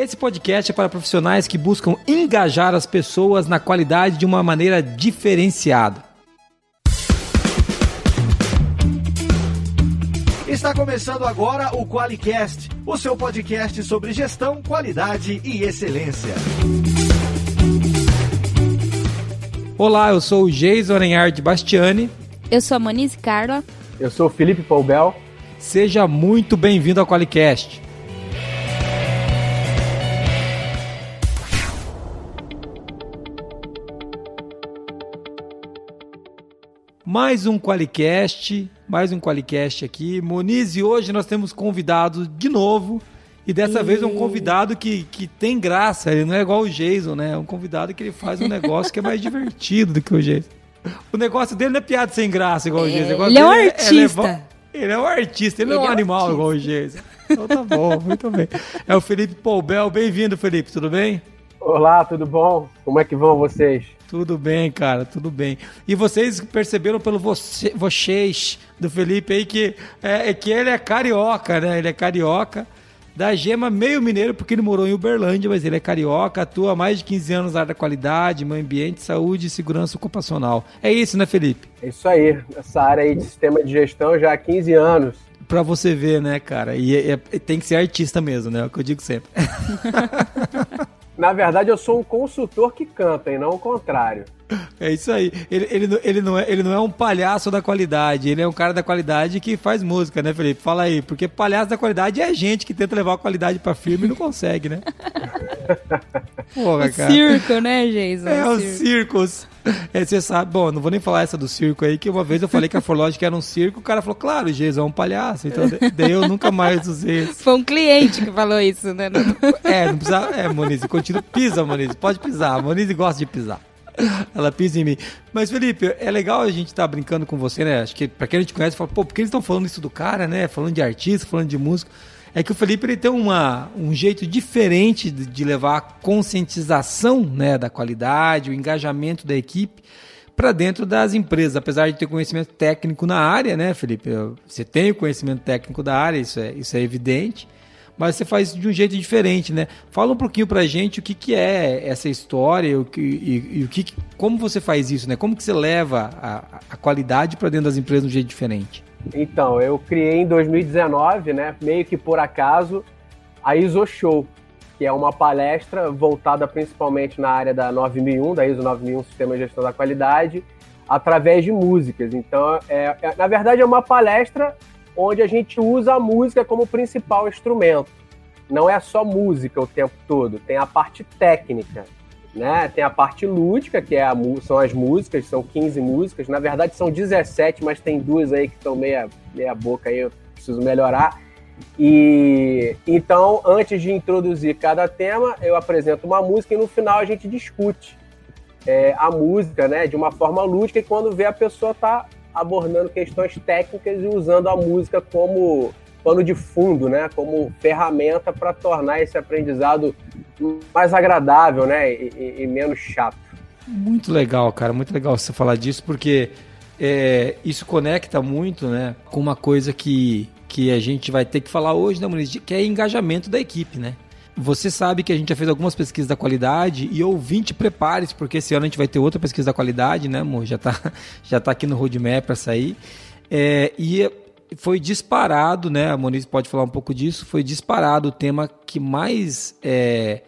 Esse podcast é para profissionais que buscam engajar as pessoas na qualidade de uma maneira diferenciada. Está começando agora o QualiCast, o seu podcast sobre gestão, qualidade e excelência. Olá, eu sou o Geison Arenhard Bastiani. Eu sou a Monize Carla. Eu sou o Felipe Paubel. Seja muito bem-vindo ao QualiCast. Mais um Qualicast, mais um Qualicast aqui. Moniz, e hoje nós temos convidado de novo. E dessa e... vez é um convidado que, que tem graça, ele não é igual o Jason, né? É um convidado que ele faz um negócio que é mais divertido do que o Jason. O negócio dele não é piada sem graça igual o é, Jason. Ele é um artista. É, é ele é um artista, ele, ele não é um é animal artista. igual o Jason. Então tá bom, muito bem. É o Felipe Poubel. Bem-vindo, Felipe, tudo bem? Olá, tudo bom? Como é que vão vocês? Tudo bem, cara, tudo bem. E vocês perceberam pelo você, vocês do Felipe aí que, é, é, que ele é carioca, né? Ele é carioca, da gema meio mineiro, porque ele morou em Uberlândia, mas ele é carioca, atua há mais de 15 anos na área da qualidade, meio ambiente, saúde e segurança ocupacional. É isso, né, Felipe? É isso aí, essa área aí de sistema de gestão já há 15 anos. Pra você ver, né, cara? E é, é, tem que ser artista mesmo, né? É o que eu digo sempre. Na verdade, eu sou um consultor que canta e não o contrário. É isso aí. Ele, ele, ele, não é, ele não é um palhaço da qualidade, ele é um cara da qualidade que faz música, né, Felipe? Fala aí, porque palhaço da qualidade é gente que tenta levar a qualidade pra firme e não consegue, né? Porra, o cara. circo, né, Jason? É, o circo. É, você sabe, bom, não vou nem falar essa do circo aí, que uma vez eu falei que a Forlogic era um circo, o cara falou, claro, Jason é um palhaço, então daí eu nunca mais usei isso. Foi um cliente que falou isso, né? É, não precisa, é, Monize, continua, pisa, Monize, pode pisar, a Monize gosta de pisar. Ela pisa em mim. Mas, Felipe, é legal a gente estar tá brincando com você, né? Acho que pra quem a gente conhece, fala, pô, por que eles estão falando isso do cara, né? Falando de artista, falando de músico é que o Felipe ele tem uma, um jeito diferente de, de levar a conscientização né, da qualidade, o engajamento da equipe para dentro das empresas, apesar de ter conhecimento técnico na área, né, Felipe? Você tem o conhecimento técnico da área, isso é, isso é evidente, mas você faz de um jeito diferente, né? Fala um pouquinho para a gente o que, que é essa história o que, e, e, o que, como você faz isso, né? Como que você leva a, a qualidade para dentro das empresas de um jeito diferente? Então, eu criei em 2019, né, meio que por acaso, a ISO Show, que é uma palestra voltada principalmente na área da 9001, da ISO 9001 Sistema de Gestão da Qualidade, através de músicas. Então, é, é, na verdade, é uma palestra onde a gente usa a música como principal instrumento. Não é só música o tempo todo, tem a parte técnica né? Tem a parte lúdica, que é a, são as músicas, são 15 músicas. Na verdade, são 17, mas tem duas aí que estão meia, meia boca aí, eu preciso melhorar. E então, antes de introduzir cada tema, eu apresento uma música e no final a gente discute é, a música, né, de uma forma lúdica. E quando vê a pessoa tá abordando questões técnicas e usando a música como pano de fundo, né, como ferramenta para tornar esse aprendizado mais agradável, né, e, e, menos chato. Muito legal, cara, muito legal você falar disso, porque é, isso conecta muito, né, com uma coisa que, que a gente vai ter que falar hoje, né, Muniz, que é engajamento da equipe, né. Você sabe que a gente já fez algumas pesquisas da qualidade e ouvinte, prepare-se, porque esse ano a gente vai ter outra pesquisa da qualidade, né, amor? Já está já tá aqui no roadmap para sair. É, e foi disparado, né? A Moniz pode falar um pouco disso. Foi disparado o tema que mais é,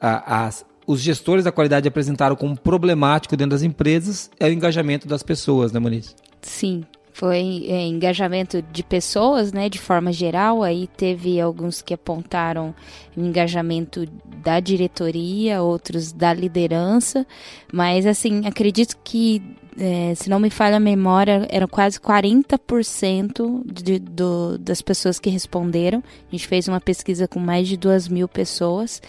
a, a, os gestores da qualidade apresentaram como problemático dentro das empresas é o engajamento das pessoas, né, Moniz? Sim, foi é, engajamento de pessoas, né, de forma geral. Aí teve alguns que apontaram engajamento da diretoria, outros da liderança, mas assim acredito que é, se não me falha a memória, eram quase 40% de, do, das pessoas que responderam. A gente fez uma pesquisa com mais de 2 mil pessoas,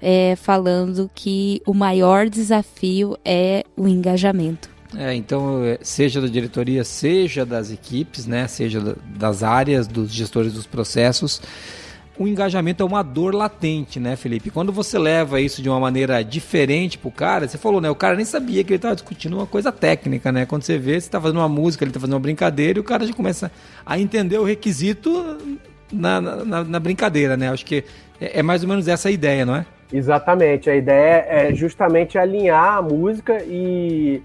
é, falando que o maior desafio é o engajamento. É, então, é, seja da diretoria, seja das equipes, né, seja das áreas, dos gestores dos processos, o engajamento é uma dor latente, né, Felipe? Quando você leva isso de uma maneira diferente pro cara, você falou, né? O cara nem sabia que ele estava discutindo uma coisa técnica, né? Quando você vê, você está fazendo uma música, ele está fazendo uma brincadeira e o cara já começa a entender o requisito na, na, na brincadeira, né? Acho que é, é mais ou menos essa a ideia, não é? Exatamente. A ideia é justamente alinhar a música e,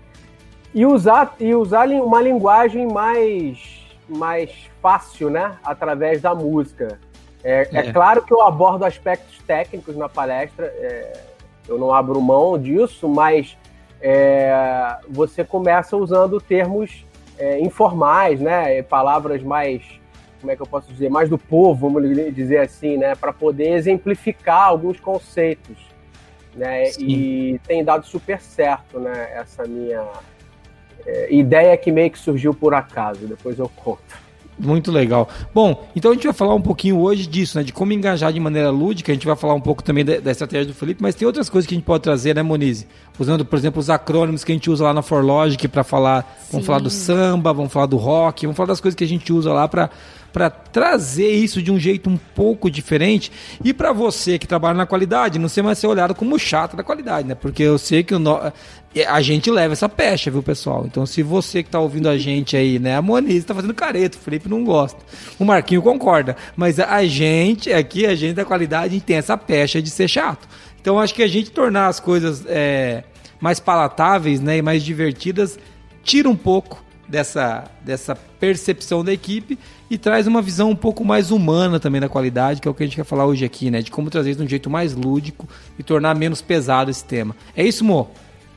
e, usar, e usar uma linguagem mais, mais fácil, né? Através da música. É, é. é claro que eu abordo aspectos técnicos na palestra, é, eu não abro mão disso, mas é, você começa usando termos é, informais, né? Palavras mais como é que eu posso dizer, mais do povo, vamos dizer assim, né, para poder exemplificar alguns conceitos, né, Sim. e tem dado super certo, né, essa minha é, ideia que meio que surgiu por acaso, depois eu conto. Muito legal. Bom, então a gente vai falar um pouquinho hoje disso, né? De como engajar de maneira lúdica. A gente vai falar um pouco também da, da, estratégia do Felipe, mas tem outras coisas que a gente pode trazer, né, Monize? Usando, por exemplo, os acrônimos que a gente usa lá na ForLogic para falar. Sim. Vamos falar do samba, vamos falar do rock, vamos falar das coisas que a gente usa lá para para trazer isso de um jeito um pouco diferente e para você que trabalha na qualidade, não ser mais ser olhado como chato da qualidade, né? Porque eu sei que o no... a gente leva essa pecha, viu, pessoal? Então, se você que tá ouvindo a gente aí, né, a Moniz tá fazendo careta, o Felipe não gosta. O Marquinho concorda, mas a gente aqui, a gente da qualidade, a gente tem essa pecha de ser chato. Então, acho que a gente tornar as coisas é, mais palatáveis, né, e mais divertidas, tira um pouco dessa, dessa percepção da equipe e traz uma visão um pouco mais humana também da qualidade, que é o que a gente quer falar hoje aqui, né? De como trazer isso de um jeito mais lúdico e tornar menos pesado esse tema. É isso, Mo?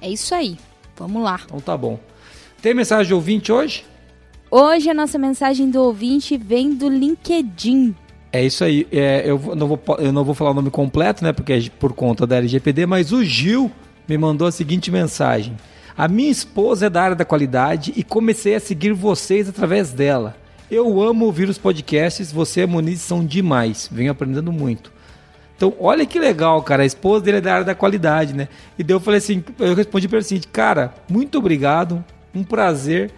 É isso aí. Vamos lá. Então tá bom. Tem mensagem de ouvinte hoje? Hoje a nossa mensagem do ouvinte vem do LinkedIn. É isso aí. É, eu, não vou, eu não vou falar o nome completo, né? Porque é por conta da LGPD, mas o Gil me mandou a seguinte mensagem. A minha esposa é da área da qualidade e comecei a seguir vocês através dela. Eu amo ouvir os podcasts, você e a Moniz são demais. Venho aprendendo muito. Então, olha que legal, cara. A esposa dele é da área da qualidade, né? E daí eu falei assim, eu respondi para ele assim, cara, muito obrigado, um prazer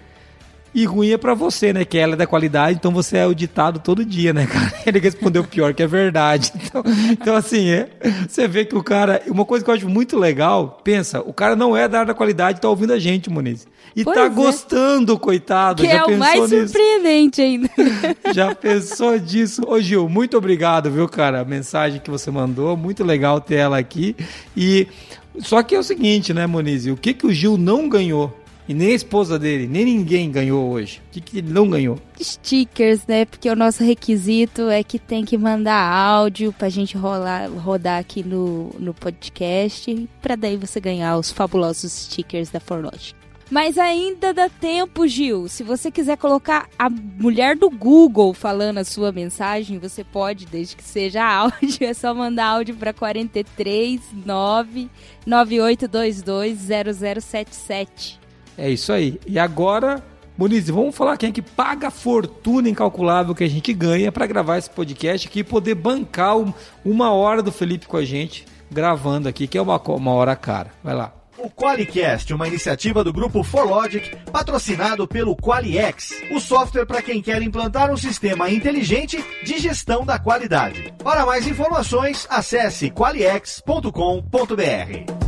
e ruim é para você, né? Que ela é da qualidade, então você é o ditado todo dia, né, cara? Ele respondeu pior que é verdade. Então, então assim, é, você vê que o cara. Uma coisa que eu acho muito legal, pensa, o cara não é da área da qualidade, tá ouvindo a gente, Muniz. E pois tá é. gostando, coitado. Que Já é o mais nisso? surpreendente ainda. Já pensou disso? Ô, Gil, muito obrigado, viu, cara? A mensagem que você mandou, muito legal ter ela aqui. E. Só que é o seguinte, né, Moniz? O que, que o Gil não ganhou? E nem a esposa dele, nem ninguém ganhou hoje. O que, que ele não ganhou? Stickers, né? Porque o nosso requisito é que tem que mandar áudio pra gente rolar, rodar aqui no, no podcast. Pra daí você ganhar os fabulosos stickers da Forlogic. Mas ainda dá tempo, Gil. Se você quiser colocar a mulher do Google falando a sua mensagem, você pode, desde que seja áudio. É só mandar áudio para 43 9 9822 0077. É isso aí. E agora, Muniz, vamos falar quem é que paga a fortuna incalculável que a gente ganha para gravar esse podcast aqui e poder bancar uma hora do Felipe com a gente gravando aqui, que é uma, uma hora cara. Vai lá. O QualiCast, uma iniciativa do grupo ForLogic, patrocinado pelo QualiX, o software para quem quer implantar um sistema inteligente de gestão da qualidade. Para mais informações, acesse qualiex.com.br.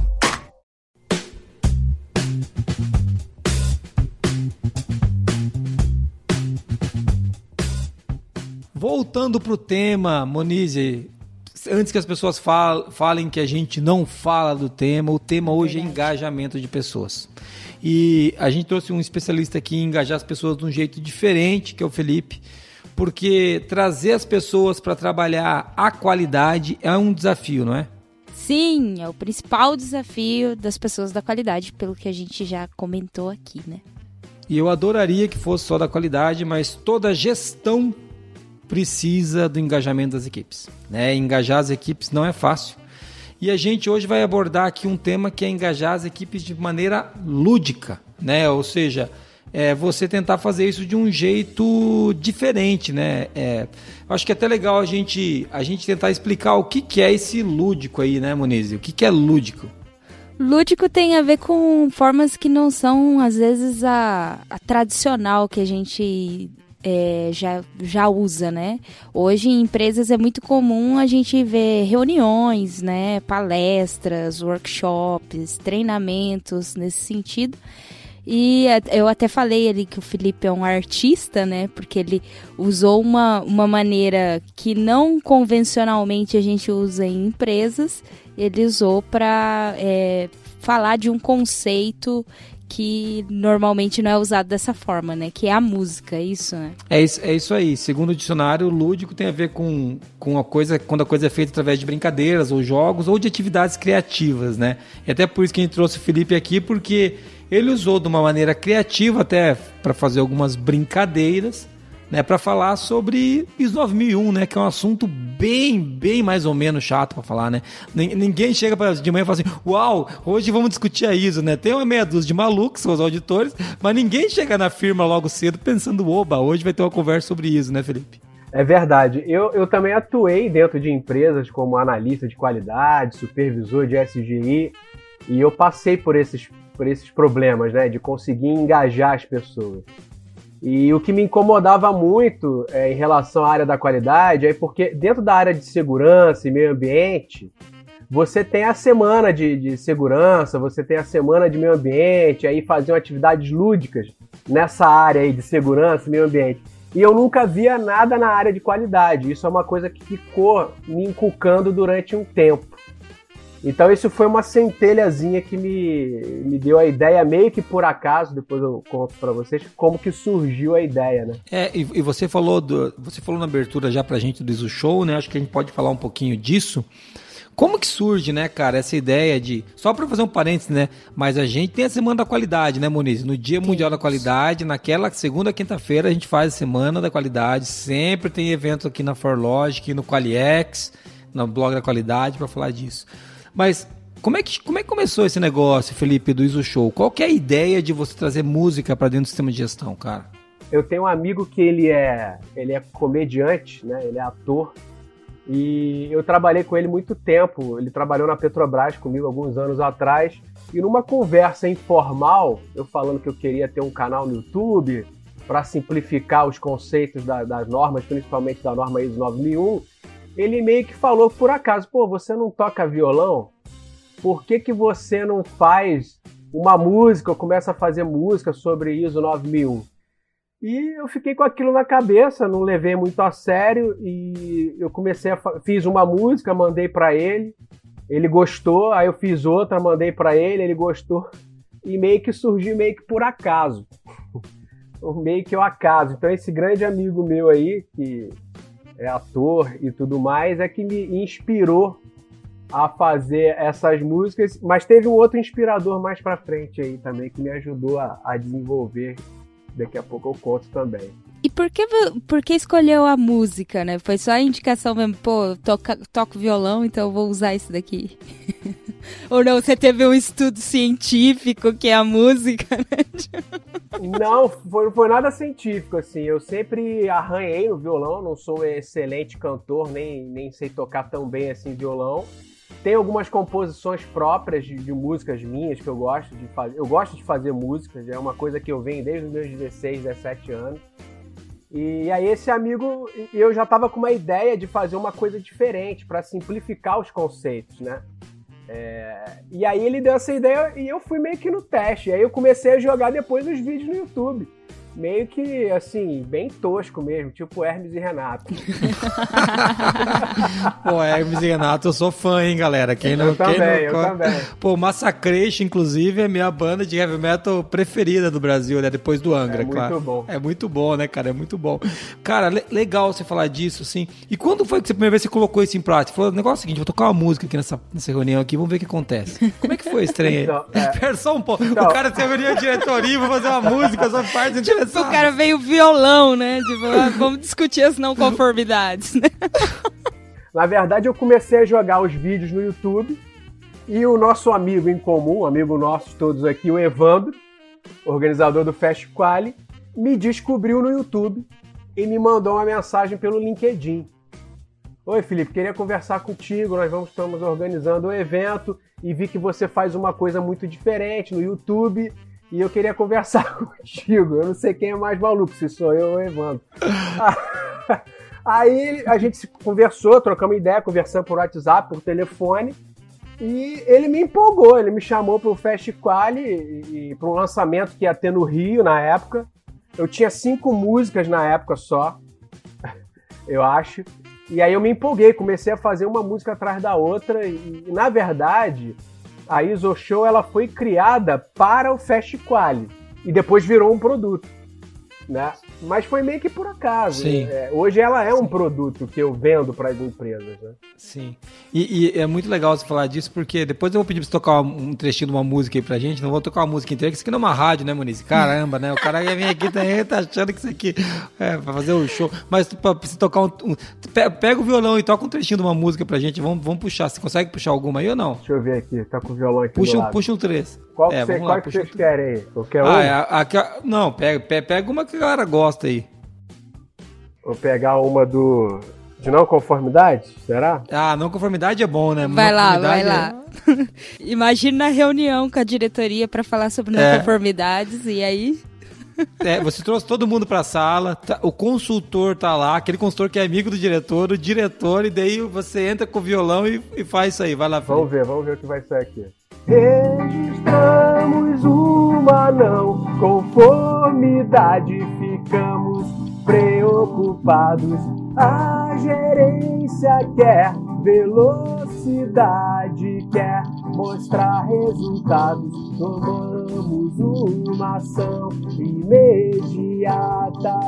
Voltando para o tema, Monize, antes que as pessoas falem que a gente não fala do tema, o tema hoje é engajamento de pessoas. E a gente trouxe um especialista aqui em engajar as pessoas de um jeito diferente, que é o Felipe, porque trazer as pessoas para trabalhar a qualidade é um desafio, não é? Sim, é o principal desafio das pessoas da qualidade, pelo que a gente já comentou aqui, né? E eu adoraria que fosse só da qualidade, mas toda gestão precisa do engajamento das equipes. Né? Engajar as equipes não é fácil. E a gente hoje vai abordar aqui um tema que é engajar as equipes de maneira lúdica, né? Ou seja, é você tentar fazer isso de um jeito diferente, né? É, acho que é até legal a gente, a gente tentar explicar o que, que é esse lúdico aí, né, Moniz? O que, que é lúdico? Lúdico tem a ver com formas que não são, às vezes, a, a tradicional que a gente é, já, já usa, né? Hoje em empresas é muito comum a gente ver reuniões, né? Palestras, workshops, treinamentos nesse sentido. E eu até falei ali que o Felipe é um artista, né? Porque ele usou uma, uma maneira que não convencionalmente a gente usa em empresas, ele usou para é, falar de um conceito que normalmente não é usado dessa forma, né? Que é a música, é isso, né? É isso, é isso aí. Segundo o dicionário, lúdico tem a ver com, com a coisa, quando a coisa é feita através de brincadeiras ou jogos ou de atividades criativas, né? E até por isso que a gente trouxe o Felipe aqui, porque ele usou de uma maneira criativa até para fazer algumas brincadeiras né, para falar sobre ISO 9001, né, que é um assunto bem, bem mais ou menos chato para falar, né? Ninguém chega pra, de manhã e fala assim: "Uau, hoje vamos discutir a ISO", né? Tem uma meia dúzia de malucos, os auditores, mas ninguém chega na firma logo cedo pensando: "Oba, hoje vai ter uma conversa sobre ISO", né, Felipe? É verdade. Eu, eu também atuei dentro de empresas como analista de qualidade, supervisor de SGI, e eu passei por esses, por esses problemas, né, de conseguir engajar as pessoas. E o que me incomodava muito é, em relação à área da qualidade é porque dentro da área de segurança e meio ambiente, você tem a semana de, de segurança, você tem a semana de meio ambiente, aí faziam atividades lúdicas nessa área aí de segurança e meio ambiente. E eu nunca via nada na área de qualidade. Isso é uma coisa que ficou me inculcando durante um tempo. Então isso foi uma centelhazinha que me, me deu a ideia, meio que por acaso, depois eu conto para vocês, como que surgiu a ideia, né? É, e, e, você falou do, você falou na abertura já pra gente do Iso Show, né? Acho que a gente pode falar um pouquinho disso. Como que surge, né, cara, essa ideia de. Só para fazer um parênteses, né? Mas a gente tem a Semana da Qualidade, né, Moniz? No Dia Mundial da Qualidade, naquela segunda, quinta-feira, a gente faz a Semana da Qualidade. Sempre tem evento aqui na ForLogic, no QualiX, no blog da qualidade, para falar disso. Mas como é, que, como é que começou esse negócio, Felipe, do ISO Show? Qual que é a ideia de você trazer música para dentro do sistema de gestão, cara? Eu tenho um amigo que ele é, ele é comediante, né? Ele é ator. E eu trabalhei com ele muito tempo. Ele trabalhou na Petrobras comigo alguns anos atrás. E numa conversa informal, eu falando que eu queria ter um canal no YouTube para simplificar os conceitos da, das normas, principalmente da norma ISO 9001, ele meio que falou por acaso, pô, você não toca violão? Por que, que você não faz uma música começa a fazer música sobre ISO 9001? E eu fiquei com aquilo na cabeça, não levei muito a sério e eu comecei a fiz uma música, mandei para ele, ele gostou, aí eu fiz outra, mandei para ele, ele gostou e meio que surgiu meio que por acaso. meio que o acaso. Então esse grande amigo meu aí que é ator e tudo mais, é que me inspirou a fazer essas músicas, mas teve um outro inspirador mais para frente aí também que me ajudou a, a, desenvolver. Daqui a pouco eu conto também. E por que, por que escolheu a música, né? Foi só a indicação mesmo, pô, toca, toco violão, então vou usar isso daqui. Ou não, você teve um estudo científico que é a música, né? Não, foi, foi nada científico, assim. Eu sempre arranhei no violão, não sou excelente cantor, nem, nem sei tocar tão bem assim violão. Tem algumas composições próprias de, de, músicas minhas que eu gosto de fazer. Eu gosto de fazer músicas, é uma coisa que eu venho desde os meus 16, 17 anos. E aí esse amigo, eu já estava com uma ideia de fazer uma coisa diferente para simplificar os conceitos, né? É, e aí ele deu essa ideia e eu fui meio que no teste. Aí eu comecei a jogar depois os vídeos no YouTube. Meio que, assim, bem tosco mesmo, tipo Hermes e Renato. Pô, Hermes e Renato, eu sou fã, hein, galera? Quem não, eu quem também, não... eu também. Pô, Massacration, inclusive, é minha banda de heavy metal preferida do Brasil, né? Depois do Angra, é claro. É muito bom. É muito bom, né, cara? É muito bom. Cara, le legal você falar disso, assim. E quando foi que você primeira vez você colocou isso em prática? Falou, o negócio é o seguinte, vou tocar uma música aqui nessa, nessa reunião aqui, vamos ver o que acontece. Como é que foi esse trem aí? Então, é... só um pouco. Então... O cara se reuniu a diretoria, vou fazer uma música, só faz interessante. Tipo, o cara veio violão, né? Tipo, ah, vamos discutir as não conformidades, né? Na verdade, eu comecei a jogar os vídeos no YouTube e o nosso amigo em comum, amigo nosso todos aqui, o Evandro, organizador do Fast Quali, me descobriu no YouTube e me mandou uma mensagem pelo LinkedIn. Oi, Felipe, queria conversar contigo. Nós vamos estamos organizando um evento e vi que você faz uma coisa muito diferente no YouTube e eu queria conversar contigo. Eu não sei quem é mais maluco, se sou eu ou Evandro. Aí a gente se conversou, trocamos ideia, conversando por WhatsApp, por telefone. E ele me empolgou, ele me chamou para o Fast Quali e, e para um lançamento que ia ter no Rio na época. Eu tinha cinco músicas na época só, eu acho. E aí eu me empolguei, comecei a fazer uma música atrás da outra. E, e na verdade, a ISO Show ela foi criada para o Fast Quali e depois virou um produto né? Mas foi meio que por acaso. Sim. É, hoje ela é um produto que eu vendo para as empresas, né? Sim. E, e, é muito legal você falar disso, porque depois eu vou pedir pra você tocar um trechinho de uma música aí pra gente. Não vou tocar uma música inteira, que isso aqui não é uma rádio, né, Muniz? Caramba, né? O cara vem aqui também tá achando que isso aqui é pra fazer o um show. Mas pra você tocar um, um, Pega o violão e toca um trechinho de uma música pra gente. Vamos, vamos puxar. Você consegue puxar alguma aí ou não? Deixa eu ver aqui. Tá com o violão aqui. Puxa, puxa um trecho. Qual, é, você, qual lá, que vocês um... querem aí? Qualquer ah, um? É, a, a, não, pega, pega uma que a galera gosta aí. Vou pegar uma do. De não conformidade? Será? Ah, não conformidade é bom, né? Vai lá, vai é... lá. Imagina na reunião com a diretoria para falar sobre não é. conformidades e aí. É, você trouxe todo mundo pra sala, tá, o consultor tá lá, aquele consultor que é amigo do diretor, o diretor, e daí você entra com o violão e, e faz isso aí. Vai lá, Vamos ver, vamos ver o que vai sair aqui. Registramos uma não conformidade, ficamos preocupados. A gerência quer velocidade, quer mostrar resultados. Tomamos uma ação imediata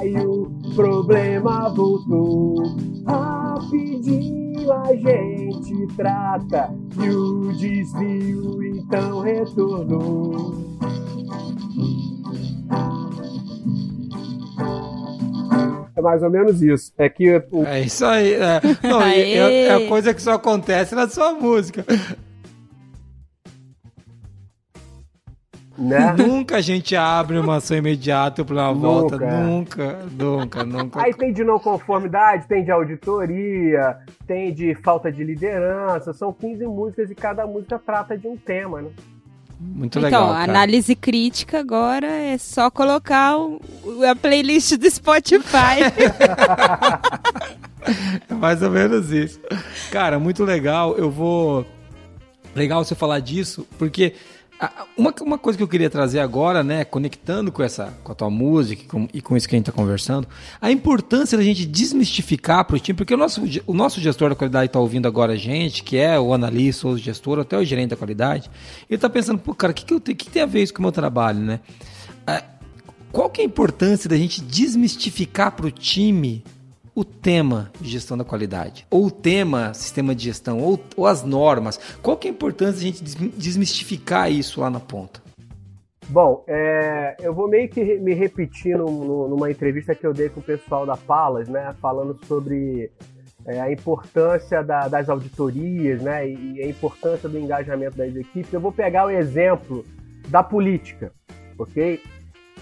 e o problema voltou. Rapidinho a gente trata e o desvio então retornou. É mais ou menos isso. É que. O... É isso aí. É, não, é, é a coisa que só acontece na sua música. Né? Nunca a gente abre uma ação imediata para uma volta. Nunca, nunca, nunca. Aí tem de não conformidade, tem de auditoria, tem de falta de liderança. São 15 músicas e cada música trata de um tema, né? Muito então, legal. Então, análise crítica agora é só colocar o, a playlist do Spotify. é mais ou menos isso. Cara, muito legal. Eu vou. Legal você falar disso, porque uma, uma coisa que eu queria trazer agora, né, conectando com essa com a tua música e com, e com isso que a gente está conversando, a importância da gente desmistificar para o time, porque o nosso, o nosso gestor da qualidade está ouvindo agora a gente, que é o analista, ou o gestor, até o gerente da qualidade, ele está pensando, pô, cara, o que, que, que, tem a ver isso com o meu trabalho, né? É, qual que é a importância da gente desmistificar para o time o tema gestão da qualidade, ou o tema sistema de gestão, ou, ou as normas. Qual que é a importância de a gente desmistificar isso lá na ponta? Bom, é, eu vou meio que me repetir no, numa entrevista que eu dei com o pessoal da Palas, né, falando sobre é, a importância da, das auditorias, né, e a importância do engajamento das equipes. Eu vou pegar o exemplo da política, ok?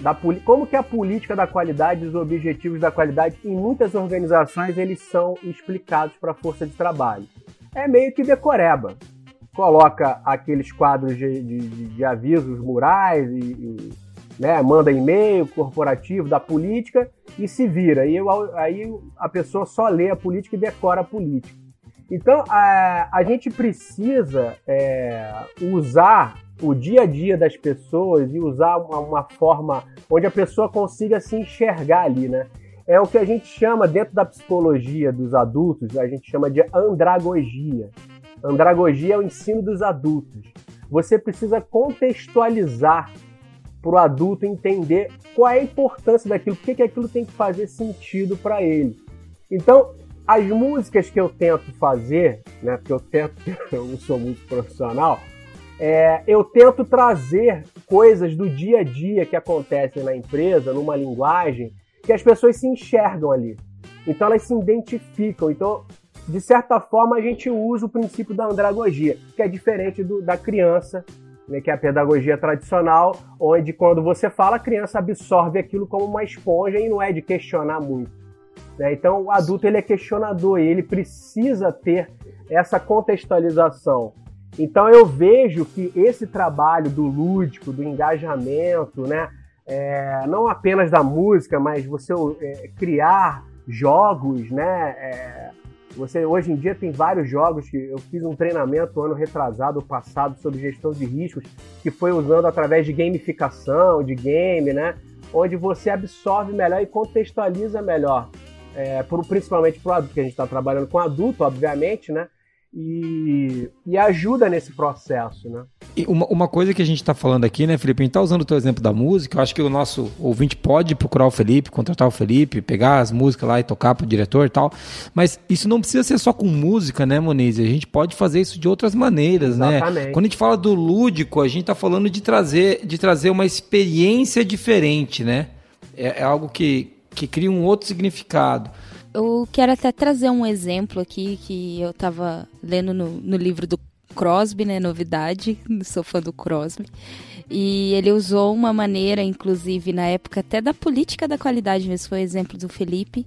Da como que a política da qualidade, os objetivos da qualidade, em muitas organizações eles são explicados para a força de trabalho. É meio que decoreba. Coloca aqueles quadros de, de, de avisos murais e, e né, manda e-mail corporativo da política e se vira. E eu, aí a pessoa só lê a política e decora a política. Então a, a gente precisa é, usar o dia a dia das pessoas e usar uma, uma, forma onde a pessoa consiga se enxergar ali, né? É o que a gente chama, dentro da psicologia dos adultos, a gente chama de andragogia. Andragogia é o ensino dos adultos. Você precisa contextualizar para o adulto entender qual é a importância daquilo, por que aquilo tem que fazer sentido para ele. Então, as músicas que eu tento fazer, né, porque eu tento, eu não sou muito profissional, é, eu tento trazer coisas do dia a dia que acontecem na empresa, numa linguagem, que as pessoas se enxergam ali. Então elas se identificam. Então, de certa forma, a gente usa o princípio da andragogia, que é diferente do, da criança, né, que é a pedagogia tradicional, onde quando você fala, a criança absorve aquilo como uma esponja e não é de questionar muito. Né? Então, o adulto ele é questionador e ele precisa ter essa contextualização então eu vejo que esse trabalho do lúdico, do engajamento, né, é, não apenas da música, mas você é, criar jogos, né, é, Você hoje em dia tem vários jogos que eu fiz um treinamento ano retrasado, passado, sobre gestão de riscos, que foi usando através de gamificação, de game, né? Onde você absorve melhor e contextualiza melhor. É, principalmente para o adulto, que a gente está trabalhando com adulto, obviamente, né? E, e ajuda nesse processo, né? E uma, uma coisa que a gente está falando aqui, né, Felipe? A gente está usando o teu exemplo da música. Eu acho que o nosso ouvinte pode procurar o Felipe, contratar o Felipe, pegar as músicas lá e tocar para o diretor e tal. Mas isso não precisa ser só com música, né, Moniz? A gente pode fazer isso de outras maneiras, né? Exatamente. né? Quando a gente fala do lúdico, a gente está falando de trazer, de trazer uma experiência diferente, né? É, é algo que, que cria um outro significado. Eu quero até trazer um exemplo aqui que eu estava lendo no, no livro do Crosby, né? Novidade, sou fã do Crosby. E ele usou uma maneira, inclusive na época até da política da qualidade, mesmo foi o exemplo do Felipe,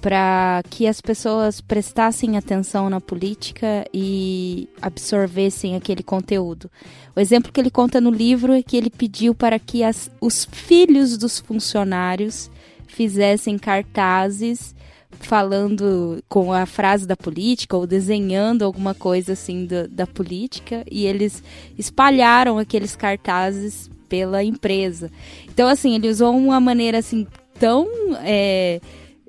para que as pessoas prestassem atenção na política e absorvessem aquele conteúdo. O exemplo que ele conta no livro é que ele pediu para que as, os filhos dos funcionários fizessem cartazes falando com a frase da política ou desenhando alguma coisa assim do, da política e eles espalharam aqueles cartazes pela empresa. Então, assim, ele usou uma maneira assim tão é,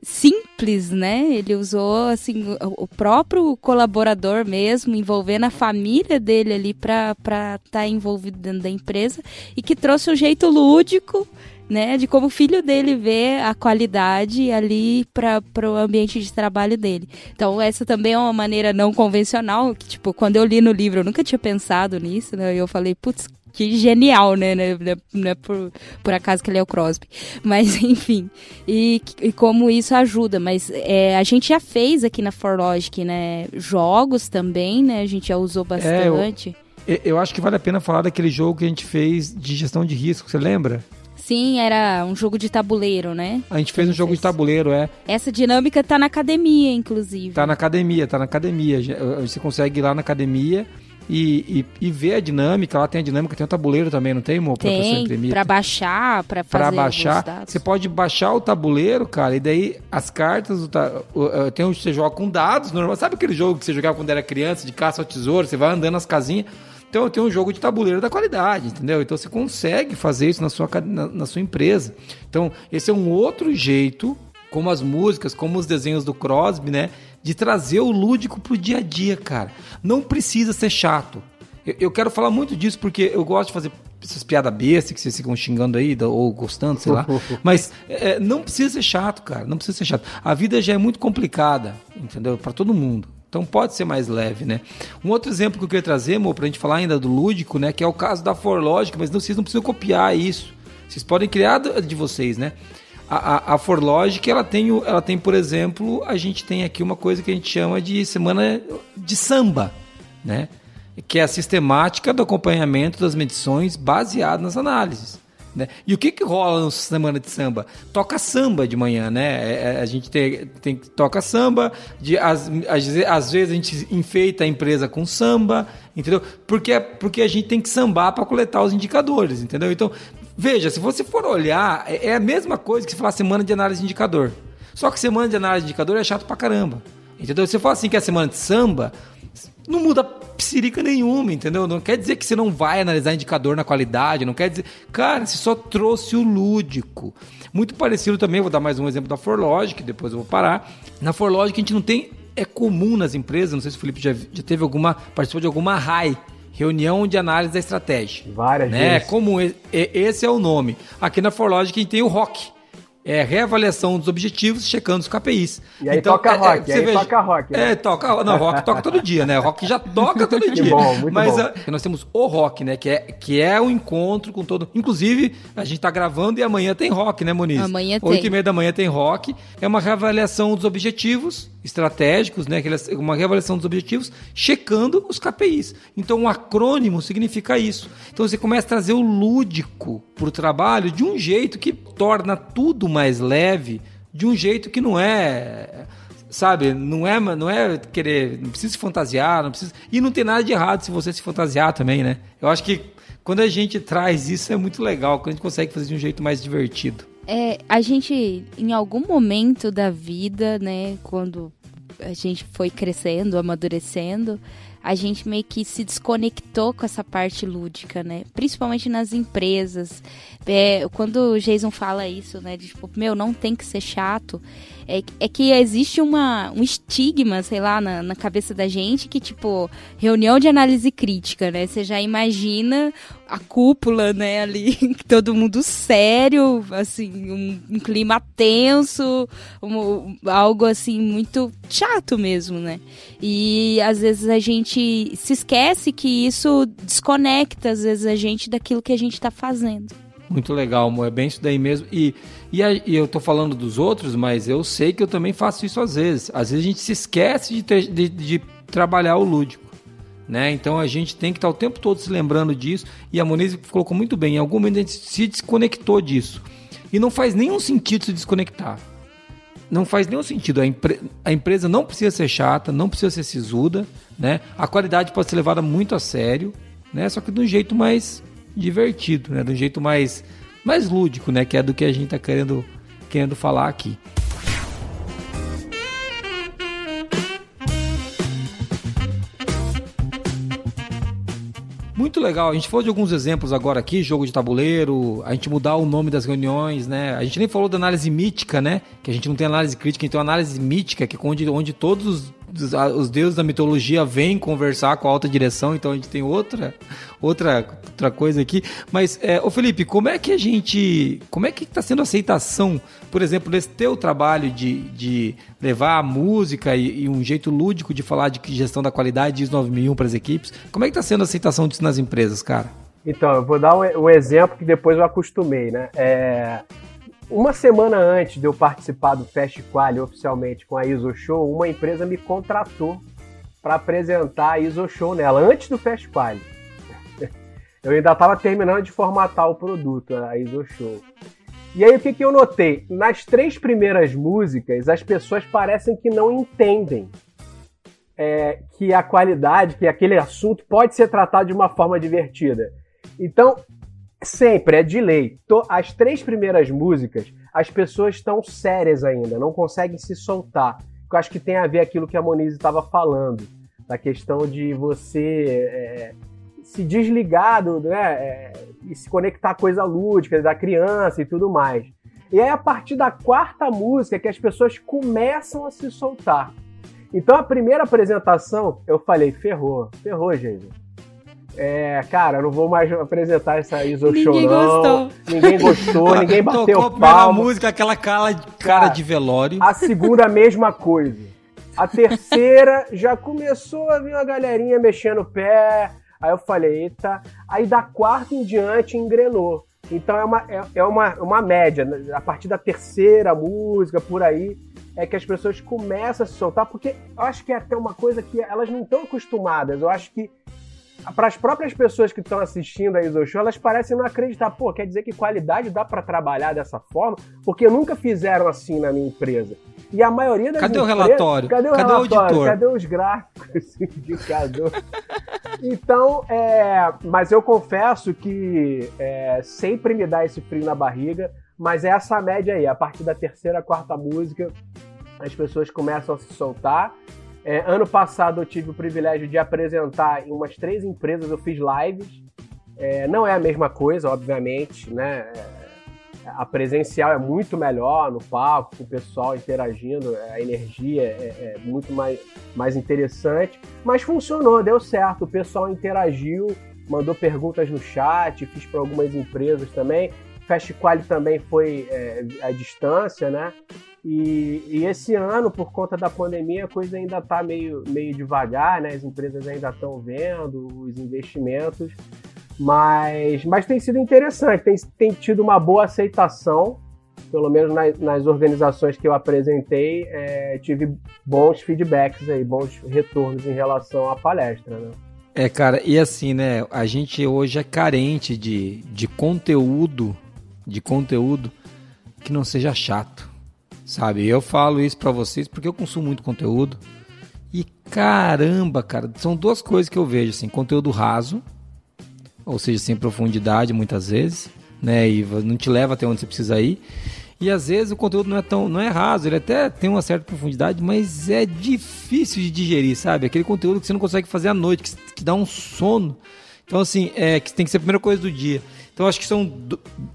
simples, né? Ele usou assim o próprio colaborador mesmo, envolvendo a família dele ali para estar tá envolvido dentro da empresa e que trouxe um jeito lúdico né, de como o filho dele vê a qualidade ali para o ambiente de trabalho dele. Então, essa também é uma maneira não convencional, que, tipo, quando eu li no livro, eu nunca tinha pensado nisso, né, e eu falei, putz, que genial, né? Não é, não é por, por acaso que ele é o Crosby. Mas, enfim. E, e como isso ajuda. Mas é, a gente já fez aqui na ForLogic, né? Jogos também, né? A gente já usou bastante. É, eu, eu acho que vale a pena falar daquele jogo que a gente fez de gestão de risco, você lembra? Sim, era um jogo de tabuleiro, né? A gente fez um jogo fez. de tabuleiro, é. Essa dinâmica tá na academia, inclusive. Tá na academia, tá na academia. Você consegue ir lá na academia e, e, e, ver a dinâmica. Lá tem a dinâmica, tem o tabuleiro também, não tem, Mo? Tem, para baixar, para fazer Para baixar. Você pode baixar o tabuleiro, cara, e daí as cartas, o, tem um, você joga com dados, normal. Sabe aquele jogo que você jogava quando era criança, de caça ao tesouro? Você vai andando as casinhas então eu tenho um jogo de tabuleiro da qualidade, entendeu? Então você consegue fazer isso na sua, na, na sua empresa. Então esse é um outro jeito, como as músicas, como os desenhos do Crosby, né? De trazer o lúdico pro dia a dia, cara. Não precisa ser chato. Eu, eu quero falar muito disso porque eu gosto de fazer essas piadas bestas que vocês ficam xingando aí, ou gostando, sei lá. Mas é, não precisa ser chato, cara. Não precisa ser chato. A vida já é muito complicada, entendeu? Para todo mundo. Então pode ser mais leve, né? Um outro exemplo que eu queria trazer, amor, pra gente falar ainda do lúdico, né? Que é o caso da Forlogic, mas não, vocês não precisam copiar isso. Vocês podem criar de vocês, né? A, a, a Forlogic, ela tem, ela tem, por exemplo, a gente tem aqui uma coisa que a gente chama de semana de samba, né? Que é a sistemática do acompanhamento das medições baseado nas análises. Né? E o que, que rola na semana de samba? Toca samba de manhã, né? É, é, a gente tem, tem toca samba, de, às, às, vezes a gente enfeita a empresa com samba, entendeu? Porque, porque a gente tem que sambar para coletar os indicadores, entendeu? Então, veja, se você for olhar, é, é a mesma coisa que se falar semana de análise de indicador. Só que semana de análise de indicador é chato pra caramba. Entendeu? Se você fala assim que é semana de samba, não muda psirica nenhuma, entendeu? Não quer dizer que você não vai analisar indicador na qualidade, não quer dizer. Cara, você só trouxe o lúdico. Muito parecido também, vou dar mais um exemplo da Forlogic, depois eu vou parar. Na Forlogic a gente não tem. É comum nas empresas, não sei se o Felipe já, já teve alguma. participou de alguma RAI, reunião de análise da estratégia. Várias né? vezes. É comum, esse é o nome. Aqui na Forlogic a gente tem o ROC é reavaliação dos objetivos, checando os KPIs. E aí então, toca é, rock, é, aí veja, toca rock. Né? É, toca, não, rock toca todo dia, né? Rock já toca todo dia. bom, muito Mas bom. A, nós temos o rock, né? Que é, que é o encontro com todo. Inclusive, a gente tá gravando e amanhã tem rock, né, Moniz? Amanhã tem. Oito e meia da manhã tem rock. É uma reavaliação dos objetivos estratégicos, né? Uma reavaliação dos objetivos, checando os KPIs. Então, um acrônimo significa isso. Então, você começa a trazer o lúdico para o trabalho de um jeito que torna tudo mais leve, de um jeito que não é sabe, não é, não é querer, não precisa se fantasiar, não precisa, e não tem nada de errado se você se fantasiar também, né? Eu acho que quando a gente traz isso é muito legal, quando a gente consegue fazer de um jeito mais divertido. É, a gente, em algum momento da vida, né, quando a gente foi crescendo, amadurecendo, a gente meio que se desconectou com essa parte lúdica, né? Principalmente nas empresas. É, quando o Jason fala isso, né? De tipo, meu, não tem que ser chato. É, é que existe uma, um estigma, sei lá, na, na cabeça da gente que, tipo, reunião de análise crítica, né? Você já imagina a cúpula, né, ali, todo mundo sério, assim, um, um clima tenso, um, algo assim muito chato mesmo, né? E às vezes a gente se esquece que isso desconecta, às vezes, a gente daquilo que a gente está fazendo. Muito legal, amor. É bem isso daí mesmo. E, e, a, e, eu tô falando dos outros, mas eu sei que eu também faço isso às vezes. Às vezes a gente se esquece de, ter, de, de trabalhar o lúdico. Né? Então a gente tem que estar o tempo todo se lembrando disso. E a Moniz colocou muito bem. Em algum momento a gente se desconectou disso. E não faz nenhum sentido se desconectar. Não faz nenhum sentido. A, empre a empresa não precisa ser chata, não precisa ser sisuda. Né? A qualidade pode ser levada muito a sério, né? só que de um jeito mais divertido, né? Do jeito mais, mais lúdico, né? Que é do que a gente tá querendo, querendo falar aqui. Muito legal. A gente falou de alguns exemplos agora aqui, jogo de tabuleiro, a gente mudar o nome das reuniões, né? A gente nem falou da análise mítica, né? Que a gente não tem análise crítica, então análise mítica, que é onde, onde todos os deuses da mitologia vêm conversar com a alta direção, então a gente tem outra outra, outra coisa aqui. Mas, é, ô Felipe, como é que a gente. Como é que está sendo a aceitação, por exemplo, desse teu trabalho de, de levar a música e, e um jeito lúdico de falar de gestão da qualidade ISO 9001 para as equipes? Como é que está sendo a aceitação disso nas empresas, cara? Então, eu vou dar um, um exemplo que depois eu acostumei, né? É, uma semana antes de eu participar do Fast Quali oficialmente com a ISO Show, uma empresa me contratou para apresentar a ISO Show nela, antes do Fast Quali. Eu ainda estava terminando de formatar o produto, a ISO Show. E aí o que, que eu notei? Nas três primeiras músicas, as pessoas parecem que não entendem é, que a qualidade, que aquele assunto pode ser tratado de uma forma divertida. Então, Sempre, é de lei. As três primeiras músicas, as pessoas estão sérias ainda, não conseguem se soltar. Eu acho que tem a ver aquilo que a Monize estava falando, da questão de você é, se desligar do, né, é, e se conectar à coisa lúdica da criança e tudo mais. E é a partir da quarta música que as pessoas começam a se soltar. Então a primeira apresentação, eu falei, ferrou, ferrou, gente. É, cara, eu não vou mais apresentar essa ISO ninguém Show, não. Gostou. Ninguém gostou, ninguém bateu Tocou a primeira música, aquela cara, cara, cara de velório. A segunda, a mesma coisa. A terceira, já começou a vir uma galerinha mexendo o pé. Aí eu falei, eita. Aí da quarta em diante engrenou. Então é uma, é, é uma, uma média. Né? A partir da terceira música, por aí, é que as pessoas começam a se soltar, porque eu acho que é até uma coisa que elas não estão acostumadas. Eu acho que para as próprias pessoas que estão assistindo a ISO Show, elas parecem não acreditar. Pô, quer dizer que qualidade dá para trabar dessa forma? Porque nunca fizeram assim na minha empresa. E a maioria das Cadê empresas, o relatório? Cadê o cadê relatório? O auditor? Cadê os gráficos, indicador? então, é, mas eu confesso que é, sempre me dá esse frio na barriga, mas é essa média aí. A partir da terceira, quarta música, as pessoas começam a se soltar é, ano passado eu tive o privilégio de apresentar em umas três empresas, eu fiz lives. É, não é a mesma coisa, obviamente, né? É, a presencial é muito melhor no palco, com o pessoal interagindo, a energia é, é, muito mais, mais interessante. Mas funcionou, deu certo. O pessoal interagiu, mandou perguntas no chat, fiz para algumas empresas também. Fast Quali também foi é, à distância, né? E, e, esse ano, por conta da pandemia, a coisa ainda está meio, meio devagar, né? As empresas ainda estão vendo os investimentos, mas, mas tem sido interessante, tem, tem tido uma boa aceitação, pelo menos nas, nas organizações que eu apresentei, é, tive bons feedbacks aí, bons retornos em relação à palestra, né? É, cara, e assim, né? A gente hoje é carente de, de conteúdo, de conteúdo que não seja chato Sabe, eu falo isso para vocês porque eu consumo muito conteúdo. E caramba, cara, são duas coisas que eu vejo assim, conteúdo raso, ou seja, sem profundidade muitas vezes, né, e não te leva até onde você precisa ir. E às vezes o conteúdo não é tão, não é raso, ele até tem uma certa profundidade, mas é difícil de digerir, sabe? Aquele conteúdo que você não consegue fazer à noite, que, que dá um sono. Então, assim, é, que tem que ser a primeira coisa do dia. Então, acho que são,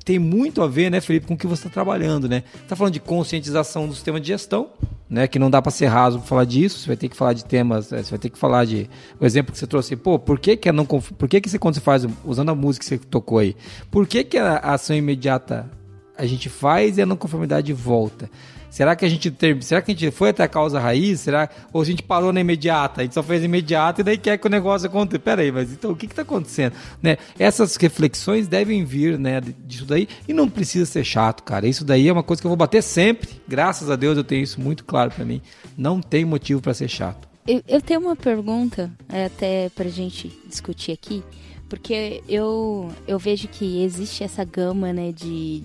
tem muito a ver, né, Felipe, com o que você está trabalhando, né? Está falando de conscientização do sistema de gestão, né? Que não dá para ser raso falar disso. Você vai ter que falar de temas, é, você vai ter que falar de o exemplo que você trouxe. Pô, por que que é não por que que você quando você faz usando a música que você tocou aí, por que que a ação imediata a gente faz e a não conformidade volta? Será que a gente ter, será que a gente foi até a causa raiz? Será ou a gente parou na imediata? A gente só fez imediata e daí quer que o negócio aconteça. Pera aí, mas então o que está acontecendo? Né? Essas reflexões devem vir, né, disso daí e não precisa ser chato, cara. Isso daí é uma coisa que eu vou bater sempre. Graças a Deus eu tenho isso muito claro para mim. Não tem motivo para ser chato. Eu, eu, tenho uma pergunta é, até para gente discutir aqui, porque eu eu vejo que existe essa gama, né, de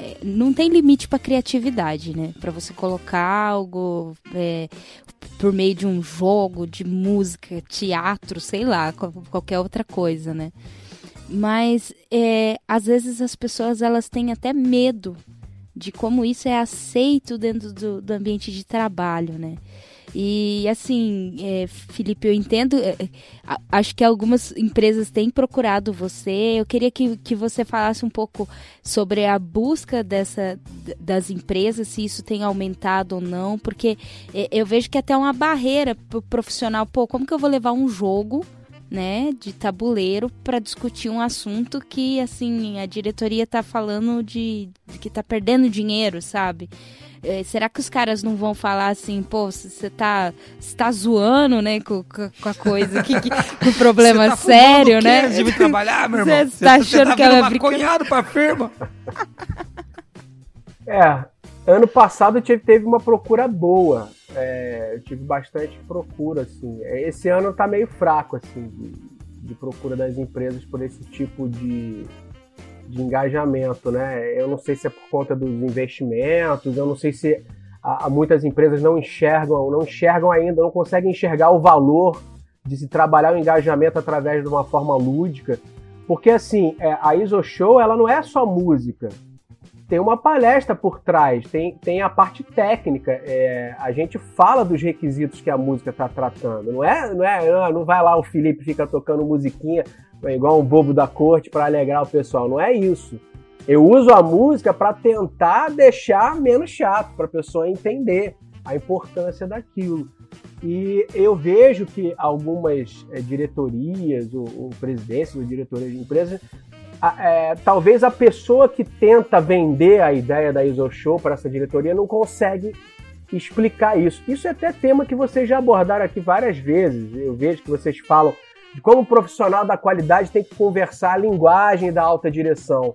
é, não tem limite para criatividade, né? Para você colocar algo é, por meio de um jogo, de música, teatro, sei lá, qualquer outra coisa, né? Mas é, às vezes as pessoas elas têm até medo de como isso é aceito dentro do, do ambiente de trabalho, né? E assim, é, Felipe, eu entendo. É, é acho que algumas empresas têm procurado você. Eu queria que, que você falasse um pouco sobre a busca dessa, das empresas, se isso tem aumentado ou não, porque é, eu vejo que é até uma barreira para o profissional. Pô, como que eu vou levar um jogo? né, de tabuleiro para discutir um assunto que assim a diretoria está falando de, de que está perdendo dinheiro, sabe? É, será que os caras não vão falar assim, pô, você tá, tá zoando, né, com, com a coisa, que, que, com o problema tá sério, né? De me trabalhar, meu irmão. Você tá achando tá que ela é brincando? pra firma. É, ano passado tive, teve uma procura boa. É, eu tive bastante procura, assim. Esse ano tá meio fraco, assim, de, de procura das empresas por esse tipo de, de engajamento, né? Eu não sei se é por conta dos investimentos, eu não sei se a, a muitas empresas não enxergam, não enxergam ainda, não conseguem enxergar o valor de se trabalhar o engajamento através de uma forma lúdica, porque assim, é, a ISO Show ela não é só música, tem uma palestra por trás, tem, tem a parte técnica. É, a gente fala dos requisitos que a música está tratando. Não é, não é, ah, não vai lá o Felipe fica tocando musiquinha igual um bobo da corte para alegrar o pessoal. Não é isso. Eu uso a música para tentar deixar menos chato, para a pessoa entender a importância daquilo. E eu vejo que algumas é, diretorias ou, ou presidências ou diretorias de empresas é, talvez a pessoa que tenta vender a ideia da ISO Show para essa diretoria não consegue explicar isso. Isso é até tema que vocês já abordaram aqui várias vezes. Eu vejo que vocês falam de como o profissional da qualidade tem que conversar a linguagem da alta direção.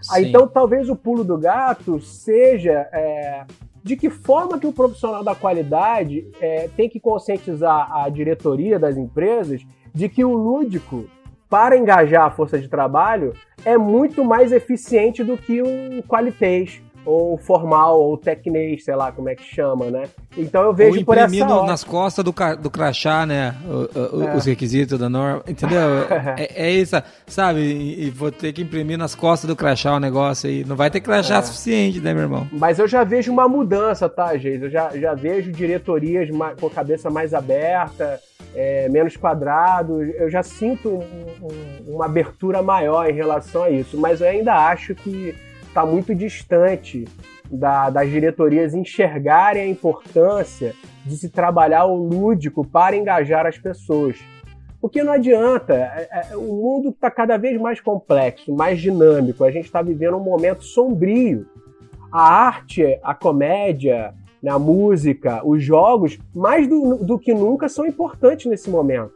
Sim. Então, talvez o pulo do gato seja é, de que forma que o profissional da qualidade é, tem que conscientizar a diretoria das empresas de que o lúdico para engajar a força de trabalho é muito mais eficiente do que um qualitês ou formal, ou tecnês, sei lá como é que chama, né? Então eu vejo ou por essa no, nas costas do, do crachá, né? O, o, é. Os requisitos da norma, entendeu? é, é, isso, sabe? E, e, vou ter que imprimir nas costas do crachá o negócio aí. Não vai ter crachá é. suficiente, né, meu irmão? Mas eu já vejo uma mudança, tá, Geis? Eu já, já vejo diretorias com a cabeça mais aberta, é, menos quadrado. Eu já sinto um, um, uma abertura maior em relação a isso, mas eu ainda acho que está muito distante da, das diretorias enxergarem a importância de se trabalhar o lúdico para engajar as pessoas. Porque não adianta, é, é, o mundo está cada vez mais complexo, mais dinâmico. A gente está vivendo um momento sombrio. A arte, a comédia, a música, os jogos, mais do, do que nunca, são importantes nesse momento.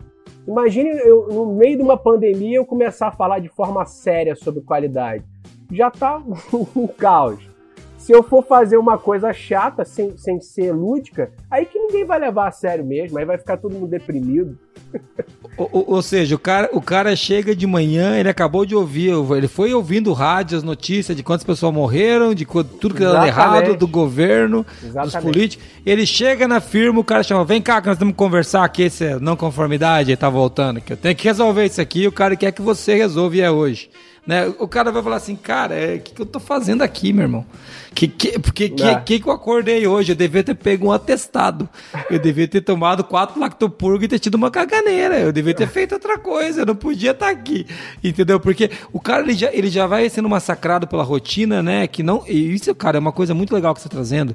Imagine eu, no meio de uma pandemia, eu começar a falar de forma séria sobre qualidade. Já tá um caos. Se eu for fazer uma coisa chata, sem, sem ser lúdica, aí que ninguém vai levar a sério mesmo, aí vai ficar todo mundo deprimido. Ou, ou, seja, o cara, o cara chega de manhã, ele acabou de ouvir, ele foi ouvindo rádio, as notícias de quantas pessoas morreram, de tudo que deu errado, do governo, Exatamente. dos políticos. Ele chega na firma, o cara chama, vem cá que nós temos que conversar aqui, essa não conformidade, ele tá voltando, que eu tenho que resolver isso aqui, o cara quer que você resolva e é hoje. Né? O cara vai falar assim, cara, o é, que, que eu tô fazendo aqui, meu irmão? Que, que, porque que, que, que eu acordei hoje? Eu devia ter pego um atestado. Eu devia ter tomado quatro lactopurgo e ter tido uma caganeira. Eu devia ter feito outra coisa. Eu não podia estar tá aqui. Entendeu? Porque o cara ele já, ele já vai sendo massacrado pela rotina, né? Que não. E isso, cara, é uma coisa muito legal que você tá trazendo.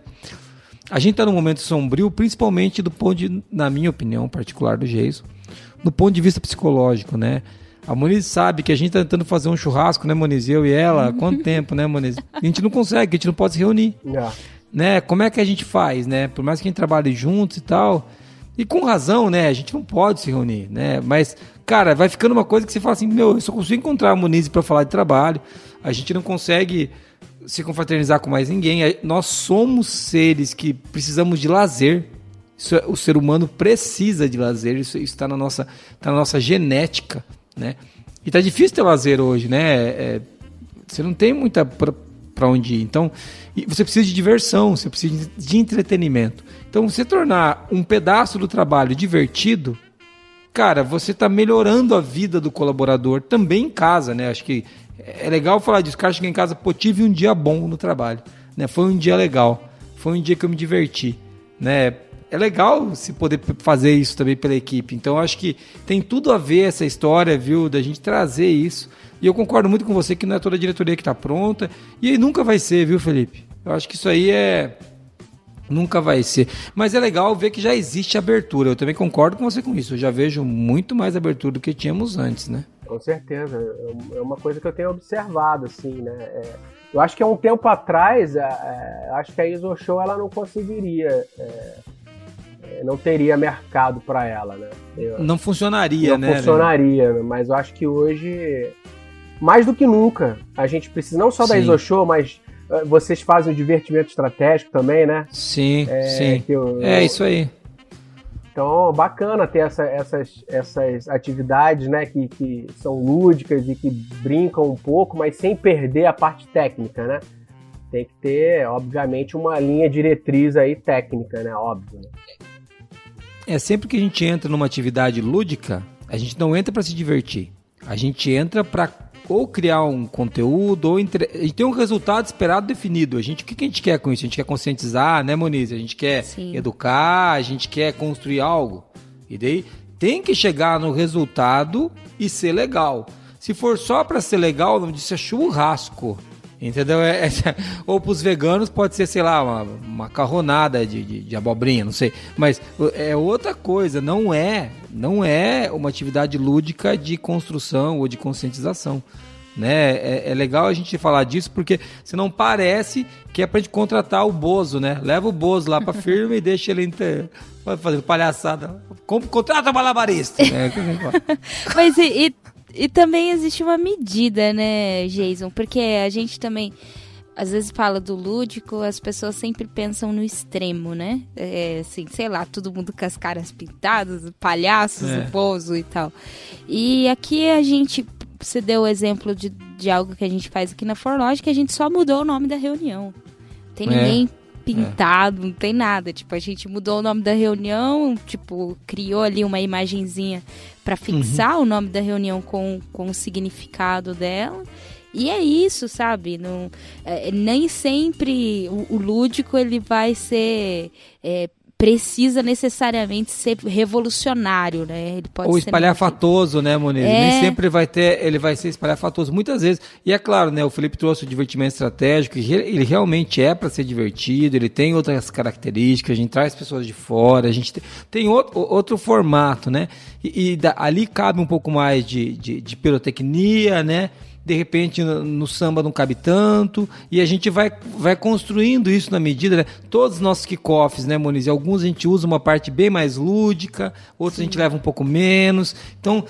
A gente tá num momento sombrio, principalmente do ponto de, na minha opinião particular do Geiso, do ponto de vista psicológico, né? A Moniz sabe que a gente tá tentando fazer um churrasco, né, Moniz? Eu e ela, há quanto tempo, né, Moniz? A gente não consegue, a gente não pode se reunir. Yeah. Né? Como é que a gente faz, né? Por mais que a gente trabalhe juntos e tal. E com razão, né? A gente não pode se reunir, né? Mas, cara, vai ficando uma coisa que você fala assim, meu, eu só consigo encontrar a Moniz para falar de trabalho. A gente não consegue se confraternizar com mais ninguém. Nós somos seres que precisamos de lazer. É, o ser humano precisa de lazer. Isso está na nossa, tá na nossa genética né? E tá difícil ter lazer hoje, né? É, você não tem muita para onde ir. Então, você precisa de diversão, você precisa de entretenimento. Então, você tornar um pedaço do trabalho divertido, cara, você está melhorando a vida do colaborador também em casa, né? Acho que é legal falar disso. Cara chega em casa, pô, tive um dia bom no trabalho, né? Foi um dia legal, foi um dia que eu me diverti, né? É legal se poder fazer isso também pela equipe. Então acho que tem tudo a ver essa história, viu, da gente trazer isso. E eu concordo muito com você que não é toda a diretoria que está pronta. E nunca vai ser, viu, Felipe? Eu acho que isso aí é. Nunca vai ser. Mas é legal ver que já existe abertura. Eu também concordo com você com isso. Eu já vejo muito mais abertura do que tínhamos antes, né? Com certeza. É uma coisa que eu tenho observado, assim, né? É, eu acho que há um tempo atrás, é, é acho que a ISO Show ela não conseguiria é, não teria mercado para ela, né? Eu, não funcionaria, não né? Não funcionaria, né? mas eu acho que hoje, mais do que nunca, a gente precisa não só da Sim. ISOShow, mas uh, vocês fazem o divertimento estratégico também, né? Sim, é, sim. Eu, é isso aí. Então, bacana ter essa, essas, essas atividades, né, que, que são lúdicas e que brincam um pouco, mas sem perder a parte técnica, né? Tem que ter, obviamente, uma linha diretriz aí técnica, né? Óbvio. Né? É sempre que a gente entra numa atividade lúdica, a gente não entra para se divertir. A gente entra para ou criar um conteúdo, ou entre... a gente tem um resultado esperado definido. A gente, o que, que a gente quer com isso? A gente quer conscientizar, né, Moniz? A gente quer Sim. educar, a gente quer construir algo. E daí tem que chegar no resultado e ser legal. Se for só para ser legal, não disse é churrasco. Entendeu? É, é, ou para os veganos pode ser, sei lá, uma macarronada de, de, de, abobrinha, não sei. Mas é outra coisa, não é, não é uma atividade lúdica de construção ou de conscientização. Né? É, é legal a gente falar disso porque senão parece que é para gente contratar o Bozo, né? Leva o Bozo lá para firma e deixa ele inter... fazendo palhaçada. Contrata malabarista. Né? Mas e, e e também existe uma medida, né, Jason? Porque a gente também às vezes fala do lúdico, as pessoas sempre pensam no extremo, né? É, assim, sei lá, todo mundo com as caras pintadas, palhaços, é. bozo e tal. E aqui a gente, você deu o exemplo de, de algo que a gente faz aqui na Forlogic, que a gente só mudou o nome da reunião. Tem é. ninguém pintado, é. não tem nada. Tipo, a gente mudou o nome da reunião, tipo, criou ali uma imagenzinha para fixar uhum. o nome da reunião com, com o significado dela. E é isso, sabe? Não, é, nem sempre o, o, lúdico ele vai ser é, precisa necessariamente ser revolucionário, né? Ele pode Ou espalhafatoso, né, Moniz? É... Nem sempre vai ter, ele vai ser espalhafatoso muitas vezes. E é claro, né, o Felipe trouxe o divertimento estratégico, ele realmente é para ser divertido, ele tem outras características, a gente traz pessoas de fora, a gente tem outro, outro formato, né? E, e da, ali cabe um pouco mais de, de, de pirotecnia, né? De repente no, no, samba não cabe tanto, e a gente vai, vai construindo isso na medida, né? Todos os nossos kickoffs, né, Moniz? Alguns a gente usa uma parte bem mais lúdica, outros Sim. a gente leva um pouco menos. Então,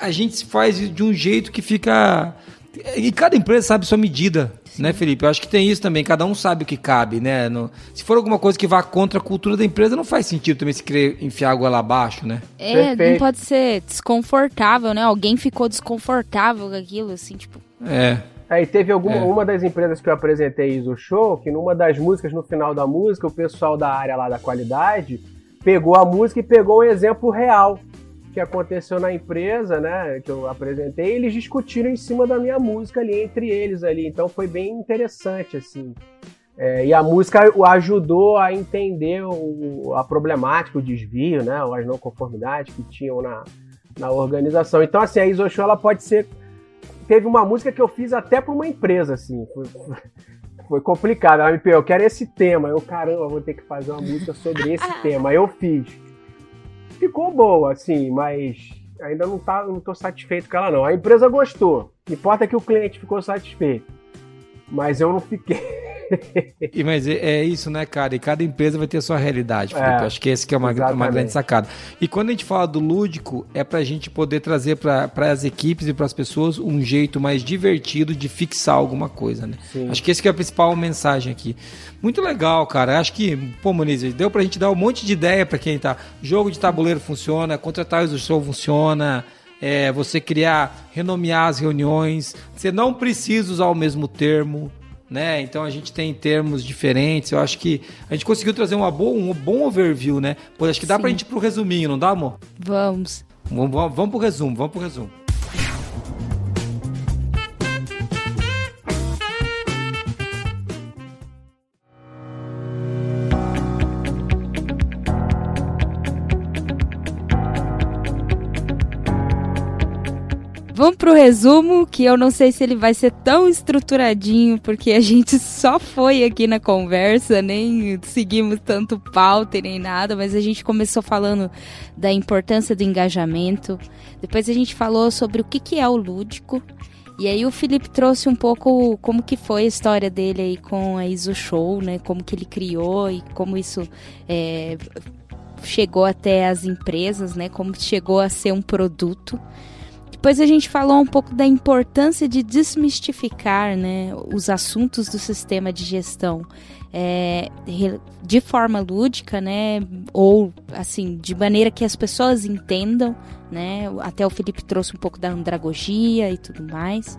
a gente faz de um jeito que fica. E cada empresa sabe sua medida, né, Felipe? Eu acho que tem isso também. Cada um sabe o que cabe, né? No, se for alguma coisa que vá contra a cultura da empresa, não faz sentido também se querer enfiar água lá abaixo, né? É, Perfeito. não pode ser desconfortável, né? Alguém ficou desconfortável com aquilo, assim, tipo. É. Aí teve alguma, é. uma das empresas que eu apresentei isso show, que numa das músicas, no final da música, o pessoal da área lá da qualidade pegou a música e pegou um exemplo real que aconteceu na empresa, né, que eu apresentei, eles discutiram em cima da minha música ali, entre eles ali. Então foi bem interessante, assim. É, e a música o ajudou a entender o, a problemática, o desvio, né, as não conformidades que tinham na, na organização. Então, assim, a Isoshow, ela pode ser... Teve uma música que eu fiz até para uma empresa, assim. Foi, foi complicado. Ela me pediu, eu quero esse tema. Eu, caramba, vou ter que fazer uma música sobre esse tema. Eu fiz. Ficou boa, assim, mas ainda não, tá, não tô satisfeito com ela, não. A empresa gostou. Importa que o cliente ficou satisfeito. Mas eu não fiquei. e, mas é, é, isso, né, cara? E cada empresa vai ter a sua realidade, Felipe. É, Acho que esse que é uma, uma grande sacada. E quando a gente fala do lúdico, é pra gente poder trazer para as equipes e para as pessoas um jeito mais divertido de fixar alguma coisa, né? Sim. Acho que esse que é a principal mensagem aqui. Muito legal, cara. Acho que, pô, Muniz, deu pra gente dar um monte de ideia para quem tá. Jogo de tabuleiro funciona, contratar o show funciona. É, você criar, renomear as reuniões. Você não precisa usar o mesmo termo né? Então a gente tem termos diferentes. Eu acho que a gente conseguiu trazer uma boa, um bom overview, né? Pô, acho que dá Sim. pra gente ir pro resuminho, não dá, amor? Vamos. Vamos, vamos, vamos pro resumo, vamos pro resumo. Vamos pro resumo, que eu não sei se ele vai ser tão estruturadinho, porque a gente só foi aqui na conversa, nem seguimos tanto pauta nem nada, mas a gente começou falando da importância do engajamento. Depois a gente falou sobre o que, que é o lúdico. E aí o Felipe trouxe um pouco como que foi a história dele aí com a ISO Show, né? Como que ele criou e como isso é, chegou até as empresas, né? Como chegou a ser um produto. Depois a gente falou um pouco da importância de desmistificar né, os assuntos do sistema de gestão é, de forma lúdica, né, ou assim, de maneira que as pessoas entendam, né, até o Felipe trouxe um pouco da andragogia e tudo mais.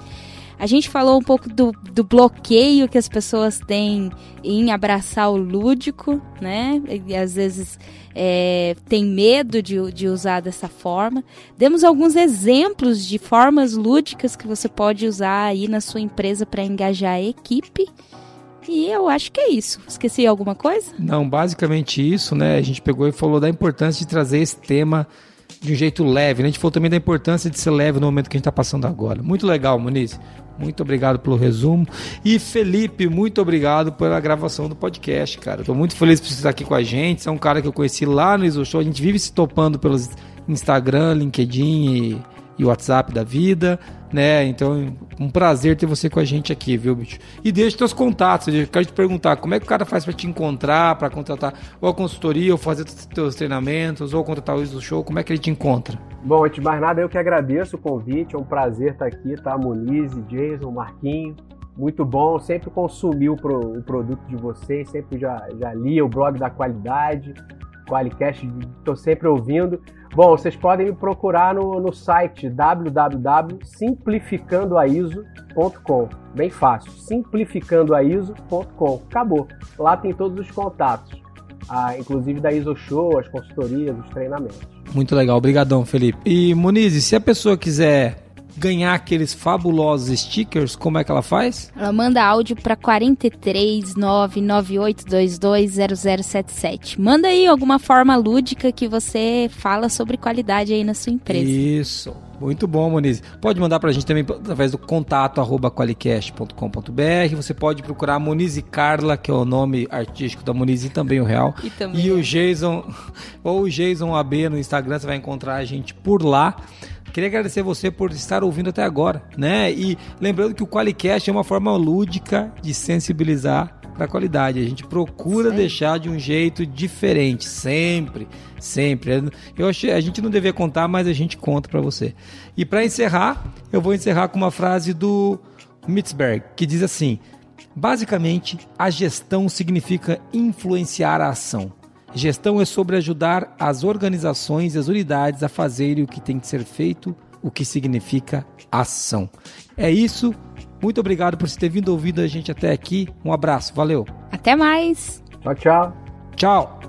A gente falou um pouco do, do bloqueio que as pessoas têm em abraçar o lúdico, né? E às vezes é, tem medo de, de usar dessa forma. Demos alguns exemplos de formas lúdicas que você pode usar aí na sua empresa para engajar a equipe. E eu acho que é isso. Esqueci alguma coisa? Não, basicamente isso, né? A gente pegou e falou da importância de trazer esse tema de um jeito leve. Né? A gente falou também da importância de ser leve no momento que a gente está passando agora. Muito legal, Muniz. Muito obrigado pelo resumo. E Felipe, muito obrigado pela gravação do podcast, cara. Estou muito feliz por você estar aqui com a gente. Você é um cara que eu conheci lá no Iso Show. A gente vive se topando pelos Instagram, LinkedIn e e WhatsApp da vida, né? Então, um prazer ter você com a gente aqui, viu, bicho? E deixa teus contatos, eu quero te perguntar, como é que o cara faz para te encontrar, para contratar ou a consultoria, ou fazer teus treinamentos, ou contratar o do show, como é que ele te encontra? Bom, antes de mais nada, eu que agradeço o convite, é um prazer estar aqui, tá? Moniz, Jason, Marquinho, muito bom, sempre consumi o, pro, o produto de vocês, sempre já, já li o blog da qualidade, Qualicast, estou sempre ouvindo. Bom, vocês podem me procurar no, no site www.simplificandoaiso.com. Bem fácil, simplificandoaiso.com. Acabou. Lá tem todos os contatos, ah, inclusive da ISO Show, as consultorias, os treinamentos. Muito legal, obrigadão, Felipe. E Muniz, se a pessoa quiser ganhar aqueles fabulosos stickers, como é que ela faz? Ela manda áudio para 43998220077. Manda aí alguma forma lúdica que você fala sobre qualidade aí na sua empresa. Isso. Muito bom, Moniz. Pode mandar para a gente também através do contato arroba qualicast.com.br. Você pode procurar a Moniz e Carla, que é o nome artístico da Moniz e também o real. E, também e o Jason, ou o Jason AB no Instagram, você vai encontrar a gente por lá. Queria agradecer você por estar ouvindo até agora, né? E lembrando que o Qualicast é uma forma lúdica de sensibilizar para a qualidade. A gente procura Sim. deixar de um jeito diferente, sempre, sempre. Eu achei, a gente não devia contar, mas a gente conta para você. E para encerrar, eu vou encerrar com uma frase do Mitzberg, que diz assim: Basicamente, a gestão significa influenciar a ação. Gestão é sobre ajudar as organizações e as unidades a fazerem o que tem que ser feito, o que significa ação. É isso. Muito obrigado por ter vindo ouvindo a gente até aqui. Um abraço, valeu. Até mais. Tchau, tchau. Tchau.